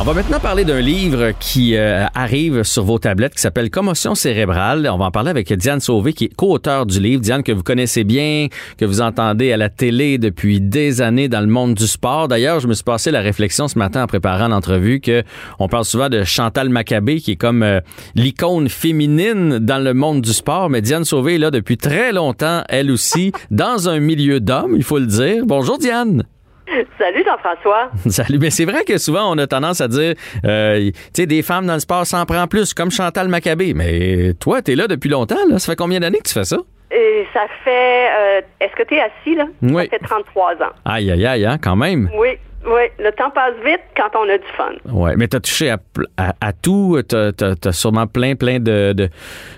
On va maintenant parler d'un livre qui euh, arrive sur vos tablettes qui s'appelle Commotion cérébrale. On va en parler avec Diane Sauvé qui est co-auteur du livre. Diane que vous connaissez bien, que vous entendez à la télé depuis des années dans le monde du sport. D'ailleurs, je me suis passé la réflexion ce matin en préparant l'entrevue que on parle souvent de Chantal Maccabé qui est comme euh, l'icône féminine dans le monde du sport, mais Diane Sauvé est là depuis très longtemps, elle aussi, dans un milieu d'hommes, il faut le dire. Bonjour Diane. Salut Jean-François. Salut. Mais c'est vrai que souvent, on a tendance à dire, euh, tu sais, des femmes dans le sport s'en prend plus, comme Chantal Maccabé. Mais toi, t'es là depuis longtemps, là. Ça fait combien d'années que tu fais ça? Et ça fait. euh, Est-ce que tu es assis, là? Oui. Ça fait 33 ans. Aïe, aïe, aïe, hein, quand même. Oui, oui. Le temps passe vite quand on a du fun. Ouais, mais t'as touché à, à, à tout. T'as, t'as sûrement plein, plein de, de,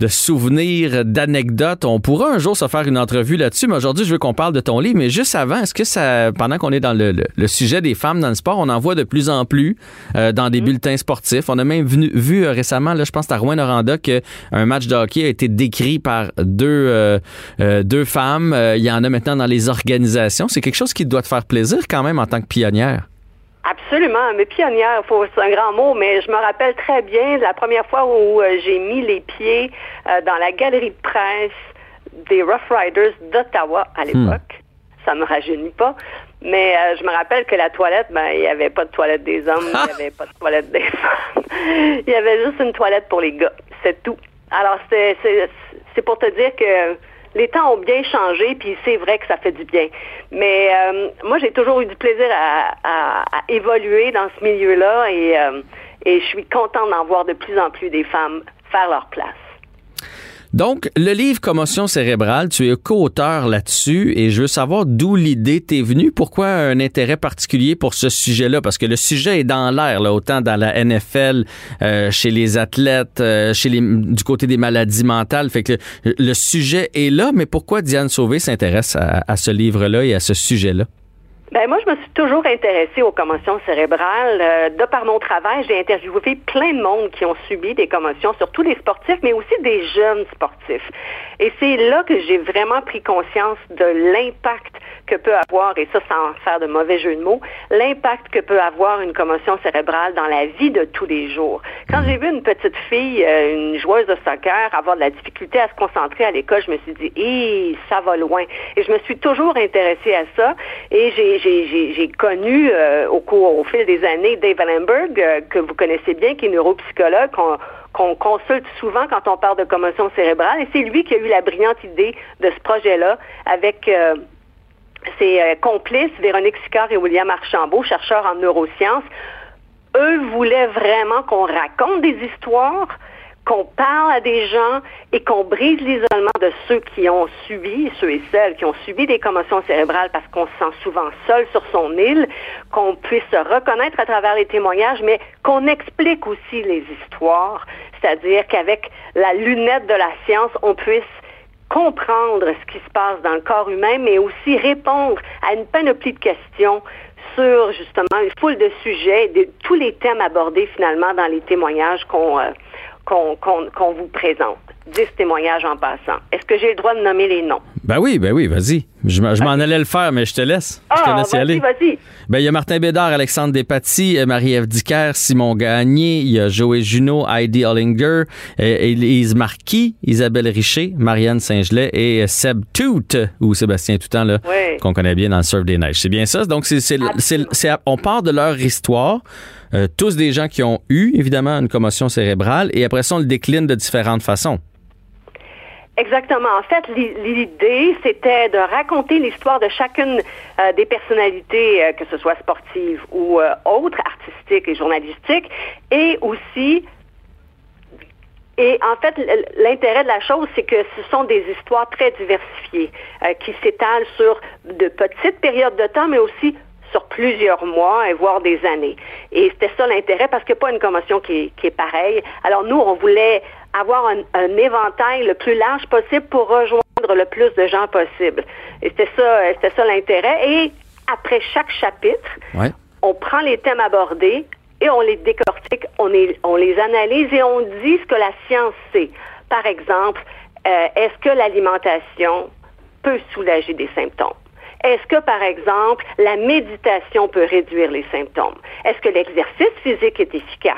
de souvenirs, d'anecdotes. On pourra un jour se faire une entrevue là-dessus, mais aujourd'hui, je veux qu'on parle de ton livre. Mais juste avant, est-ce que ça, pendant qu'on est dans le, le- le sujet des femmes dans le sport, on en voit de plus en plus euh, dans des bulletins sportifs. On a même venu- vu euh, récemment, là, je pense à Rouen Noranda, qu'un match de hockey a été décrit par deux, euh, deux femmes. Il y en a maintenant dans les organisations. C'est quelque chose qui doit te faire plaisir quand même en tant que pionnière. Absolument. Mais pionnière, c'est un grand mot, mais je me rappelle très bien la première fois où euh, j'ai mis les pieds euh, dans la galerie de presse des Rough Riders d'Ottawa à l'époque. Ça me rajeunit pas. Mais euh, je me rappelle que la toilette, ben, il n'y avait pas de toilette des hommes, il n'y avait pas de toilette des femmes. Il y avait juste une toilette pour les gars. C'est tout. Alors, c'est pour te dire que les temps ont bien changé, puis c'est vrai que ça fait du bien. Mais euh, moi, j'ai toujours eu du plaisir à, évoluer dans ce milieu-là euh, et je suis contente d'en voir de plus en plus des femmes faire leur place. Donc, le livre Commotion cérébrale, tu es co-auteur là-dessus et je veux savoir d'où l'idée t'est venue. Pourquoi un intérêt particulier pour ce sujet-là? Parce que le sujet est dans l'air, autant dans la NFL, euh, chez les athlètes, euh, chez les, du côté des maladies mentales. Fait que le, sujet est là, mais pourquoi Diane Sauvé s'intéresse à ce livre-là et à ce sujet-là? Ben moi, je me suis toujours intéressée aux commotions cérébrales. Euh, de par mon travail, j'ai interviewé plein de monde qui ont subi des commotions, surtout des sportifs, mais aussi des jeunes sportifs. Et c'est là que j'ai vraiment pris conscience de l'impact que peut avoir, et ça sans faire de mauvais jeu de mots, l'impact que peut avoir une commotion cérébrale dans la vie de tous les jours. Quand j'ai vu une petite fille, euh, une joueuse de soccer, avoir de la difficulté à se concentrer à l'école, je me suis dit, hé, ça va loin. Et je me suis toujours intéressée à ça. Et j'ai, j'ai, connu euh, au cours, au fil des années, Dave Allenberg, euh, que vous connaissez bien, qui est neuropsychologue, qu'on, consulte souvent quand on parle de commotion cérébrale. Et c'est lui qui a eu la brillante idée de ce projet-là avec euh, ses complices, Véronique Sicard et William Archambault, chercheurs en neurosciences. Eux voulaient vraiment qu'on raconte des histoires, qu'on parle à des gens et qu'on brise l'isolement de ceux qui ont subi, ceux et celles qui ont subi des commotions cérébrales parce qu'on se sent souvent seul sur son île, qu'on puisse se reconnaître à travers les témoignages, mais qu'on explique aussi les histoires, c'est-à-dire qu'avec la lunette de la science, on puisse comprendre ce qui se passe dans le corps humain, mais aussi répondre à une panoplie de questions sur justement une foule de sujets, de tous les thèmes abordés finalement dans les témoignages qu'on euh, qu'on qu'on qu'on vous présente. Dix témoignages en passant. Est-ce que j'ai le droit de nommer les noms? Ben oui, ben oui, vas-y. Je, m'en- je m'en allais le faire, mais je te laisse. Je te Ah, laisse y aller. vas-y. Ben, il y a Martin Bédard, Alexandre Despatie, euh, Marie-Ève Dicker, Simon Gagné, il y a Joey Junot, Heidi Hollinger, euh, Élise Marquis, Isabelle Richer, Marianne Saint-Gelais et euh, Seb Tout, ou Sébastien Toutan, là, Oui. qu'on connaît bien dans le surf des neiges. C'est bien ça? Donc, c'est, c'est, c'est- c'est- on part de leur histoire, euh, tous des gens qui ont eu, évidemment, une commotion cérébrale, et après ça, on le décline de différentes façons. Exactement. En fait, l'i- l'idée, c'était de raconter l'histoire de chacune euh, des personnalités, euh, que ce soit sportives ou euh, autres, artistiques et journalistiques, et aussi et en fait, l'intérêt de la chose, c'est que ce sont des histoires très diversifiées euh, qui s'étalent sur de petites périodes de temps, mais aussi sur plusieurs mois et voire des années. Et c'était ça l'intérêt parce qu'il n'y a pas une commotion qui est, qui est pareille. Alors nous, on voulait avoir un, un éventail le plus large possible pour rejoindre le plus de gens possible. Et c'était ça, c'était ça l'intérêt. Et après chaque chapitre, Ouais. on prend les thèmes abordés et on les décortique, on, les- on les analyse et on dit ce que la science sait. Par exemple, euh, est-ce que l'alimentation peut soulager des symptômes? Est-ce que, par exemple, la méditation peut réduire les symptômes? Est-ce que l'exercice physique est efficace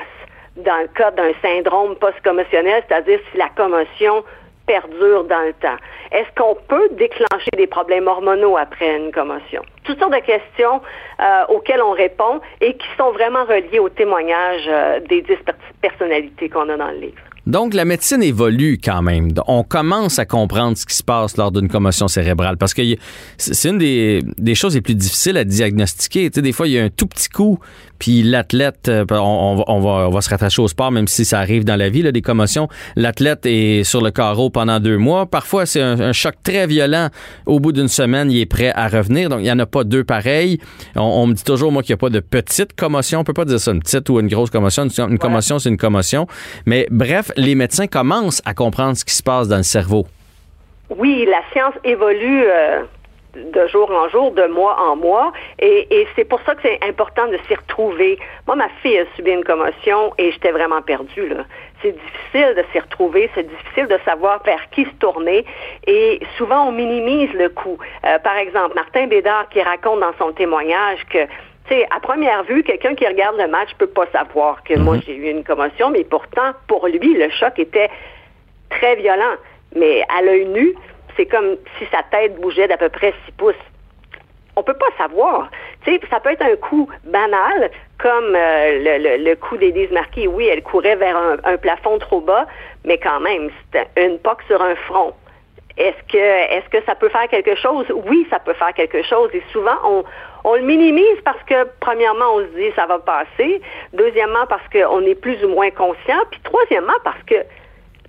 dans le cas d'un syndrome post-commotionnel, c'est-à-dire si la commotion perdure dans le temps? Est-ce qu'on peut déclencher des problèmes hormonaux après une commotion? Toutes sortes de questions euh, auxquelles on répond et qui sont vraiment reliées au témoignage euh, des dix personnalités qu'on a dans le livre. Donc, la médecine évolue quand même. On commence à comprendre ce qui se passe lors d'une commotion cérébrale parce que c'est une des, des, choses les plus difficiles à diagnostiquer. Tu sais, des fois, il y a un tout petit coup, puis l'athlète, euh, on, on, va, on va se rattacher au sport, même si ça arrive dans la vie, là, des commotions. L'athlète est sur le carreau pendant deux mois. Parfois, c'est un, choc très violent. Au bout d'une semaine, il est prêt à revenir. Donc, il n'y en a pas deux pareils. On, me dit toujours, moi, qu'il n'y a pas de petite commotion. On peut pas dire ça, une petite ou une grosse commotion. Une, commotion, c'est une commotion. Mais bref, les médecins commencent à comprendre ce qui se passe dans le cerveau. Oui, la science évolue. Euh, de jour en jour, de mois en mois. Et, c'est pour ça que c'est important de s'y retrouver. Moi, ma fille a subi une commotion et j'étais vraiment perdue. C'est difficile de s'y retrouver, c'est difficile de savoir vers qui se tourner. Et souvent, on minimise le coup. Euh, par exemple, Martin Bédard qui raconte dans son témoignage que tu sais, à première vue, quelqu'un qui regarde le match peut pas savoir que moi mhm. j'ai eu une commotion, mais pourtant, pour lui, le choc était très violent. Mais à l'œil nu, c'est comme si sa tête bougeait d'à peu près 6 pouces. On peut pas savoir. Tu sais, ça peut être un coup banal, comme euh, le, le, coup d'Élise Marquis. Oui, elle courait vers un, plafond trop bas, mais quand même, c'était une poque sur un front. Est-ce que, est-ce que ça peut faire quelque chose? Oui, ça peut faire quelque chose. Et souvent, on, le minimise parce que, premièrement, on se dit ça va passer. Deuxièmement, parce qu'on est plus ou moins conscient. Puis troisièmement, parce que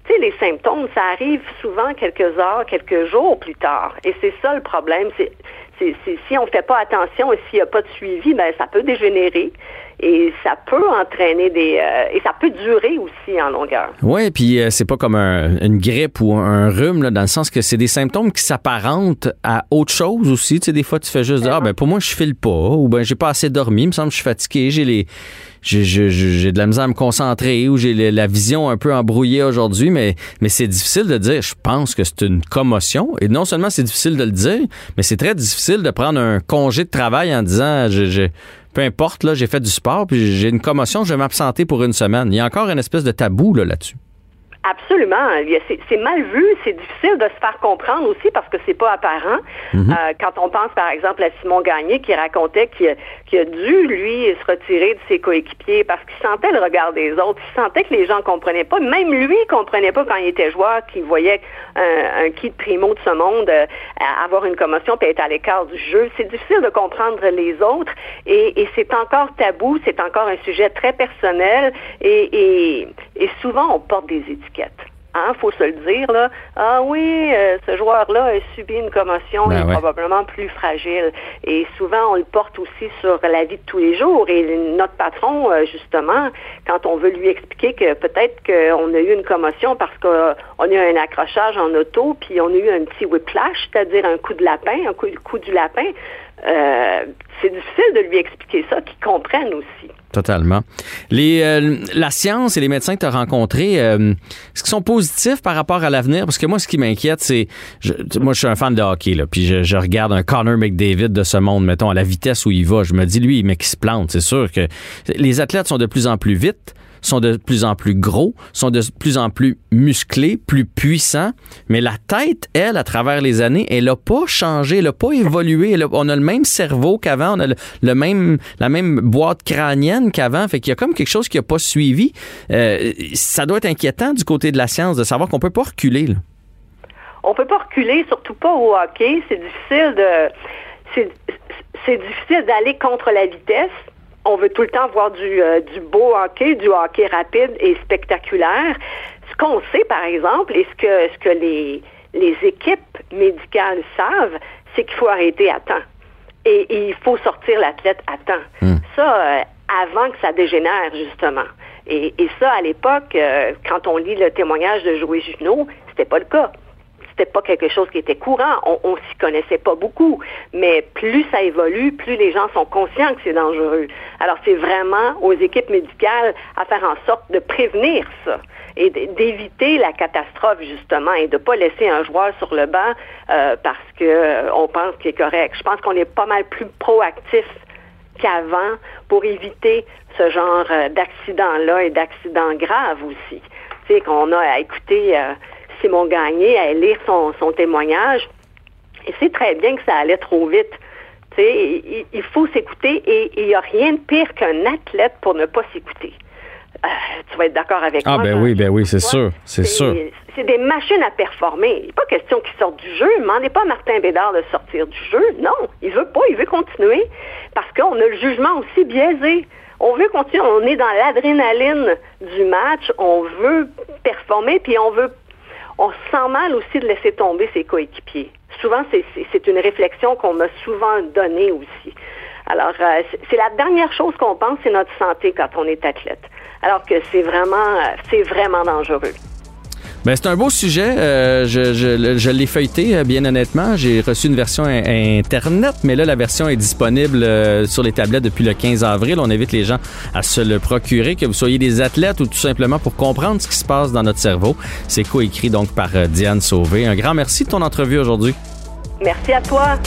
tu sais, les symptômes, ça arrive souvent quelques heures, quelques jours plus tard. Et c'est ça le problème. Si on ne fait pas attention et s'il n'y a pas de suivi, ben ça peut dégénérer et ça peut entraîner des euh, et ça peut durer aussi en longueur. Oui, puis euh, c'est pas comme une grippe ou un rhume là, dans le sens que c'est des symptômes qui s'apparentent à autre chose aussi. Tu sais, des fois tu fais juste dire, ah ben pour moi je file pas ou ben j'ai pas assez dormi, il me semble que je suis fatigué, j'ai les j'ai de la misère à me concentrer ou j'ai la vision un peu embrouillée aujourd'hui, mais, mais c'est difficile de dire, je pense que c'est une commotion. Et non seulement c'est difficile de le dire, mais c'est très difficile de prendre un congé de travail en disant, je, peu importe, là, j'ai fait du sport, puis j'ai une commotion, je vais m'absenter pour une semaine. Il y a encore une espèce de tabou là-dessus. Absolument. C'est mal vu, c'est difficile de se faire comprendre aussi parce que c'est pas apparent. Mhm. Euh, quand on pense par exemple à Simon Gagné qui racontait qu'il a dû lui se retirer de ses coéquipiers parce qu'il sentait le regard des autres, il sentait que les gens comprenaient pas. Même lui comprenait pas quand il était joueur, qu'il voyait un, un kit primo de ce monde euh, avoir une commotion et être à l'écart du jeu. C'est difficile de comprendre les autres et, et c'est encore tabou, c'est encore un sujet très personnel et, et, et souvent on porte des étiquettes il Hein, faut se le dire, là. Ah oui, euh, ce joueur-là a subi une commotion, il est ben probablement plus fragile. Et souvent, on le porte aussi sur la vie de tous les jours. Et notre patron, euh, justement, quand on veut lui expliquer que peut-être qu'on a eu une commotion parce qu'on a eu un accrochage en auto, puis on a eu un petit whiplash, c'est-à-dire un coup de lapin, un coup, coup du lapin, euh, c'est difficile de lui expliquer ça, qu'il comprenne aussi. Totalement. Les, euh, la science et les médecins que tu as rencontrés, euh, est-ce qu'ils sont positifs par rapport à l'avenir? Parce que moi, ce qui m'inquiète, c'est. moi, je suis un fan de hockey, là, puis je, regarde un Connor McDavid de ce monde, mettons, à la vitesse où il va. Je me dis, lui, mais qui se plante. C'est sûr que les athlètes sont de plus en plus vite sont de plus en plus gros, sont de plus en plus musclés, plus puissants, mais la tête, elle, à travers les années, elle n'a pas changé, elle n'a pas évolué. on a le même cerveau qu'avant, on a le, même, la même boîte crânienne qu'avant, fait qu'il y a comme quelque chose qui n'a pas suivi. Euh, ça doit être inquiétant du côté de la science de savoir qu'on peut pas reculer. Là. On peut pas reculer, surtout pas au hockey. C'est difficile de c'est difficile d'aller contre la vitesse on veut tout le temps voir du, euh, du beau hockey, du hockey rapide et spectaculaire. Ce qu'on sait, par exemple, et ce que, ce que les, les équipes médicales savent, c'est qu'il faut arrêter à temps. Et, il faut sortir l'athlète à temps. Hmm. Ça, euh, avant que ça dégénère, justement. Et, et ça, à l'époque, euh, quand on lit le témoignage de Joey Junot, c'était pas le cas c'était pas quelque chose qui était courant. On, on s'y connaissait pas beaucoup. Mais plus ça évolue, plus les gens sont conscients que c'est dangereux. Alors, c'est vraiment aux équipes médicales à faire en sorte de prévenir ça et d'éviter la catastrophe justement et de pas laisser un joueur sur le banc euh, parce que euh, on pense qu'il est correct. Je pense qu'on est pas mal plus proactif qu'avant pour éviter ce genre euh, d'accident-là et d'accidents graves aussi. Tu sais, qu'on a à écouter Simon Gagné, à lire son, son témoignage. Et c'est très bien que ça allait trop vite. Il, faut s'écouter et il n'y a rien de pire qu'un athlète pour ne pas s'écouter. Euh, tu vas être d'accord avec ah, moi. Ah ben oui, ben oui, c'est sûr, c'est sûr. C'est des machines à performer. Il n'est pas question qu'ils sortent du jeu. Demandez pas à Martin Bédard de sortir du jeu. Non, il veut pas, il veut continuer parce qu'on a le jugement aussi biaisé. On veut continuer, on est dans l'adrénaline du match, on veut performer, puis on veut on se sent mal aussi de laisser tomber ses coéquipiers. Souvent, c'est une réflexion qu'on m'a souvent donnée aussi. Alors, euh, c'est la dernière chose qu'on pense, c'est notre santé quand on est athlète. Alors que c'est vraiment, euh, c'est vraiment dangereux. Ben, c'est un beau sujet. Euh, je, l'ai feuilleté, bien honnêtement. J'ai reçu une version Internet, mais là, la version est disponible sur les tablettes depuis le 15 avril. On invite les gens à se le procurer, que vous soyez des athlètes ou tout simplement pour comprendre ce qui se passe dans notre cerveau. C'est coécrit donc par Diane Sauvé. Un grand merci de ton entrevue aujourd'hui. Merci à toi.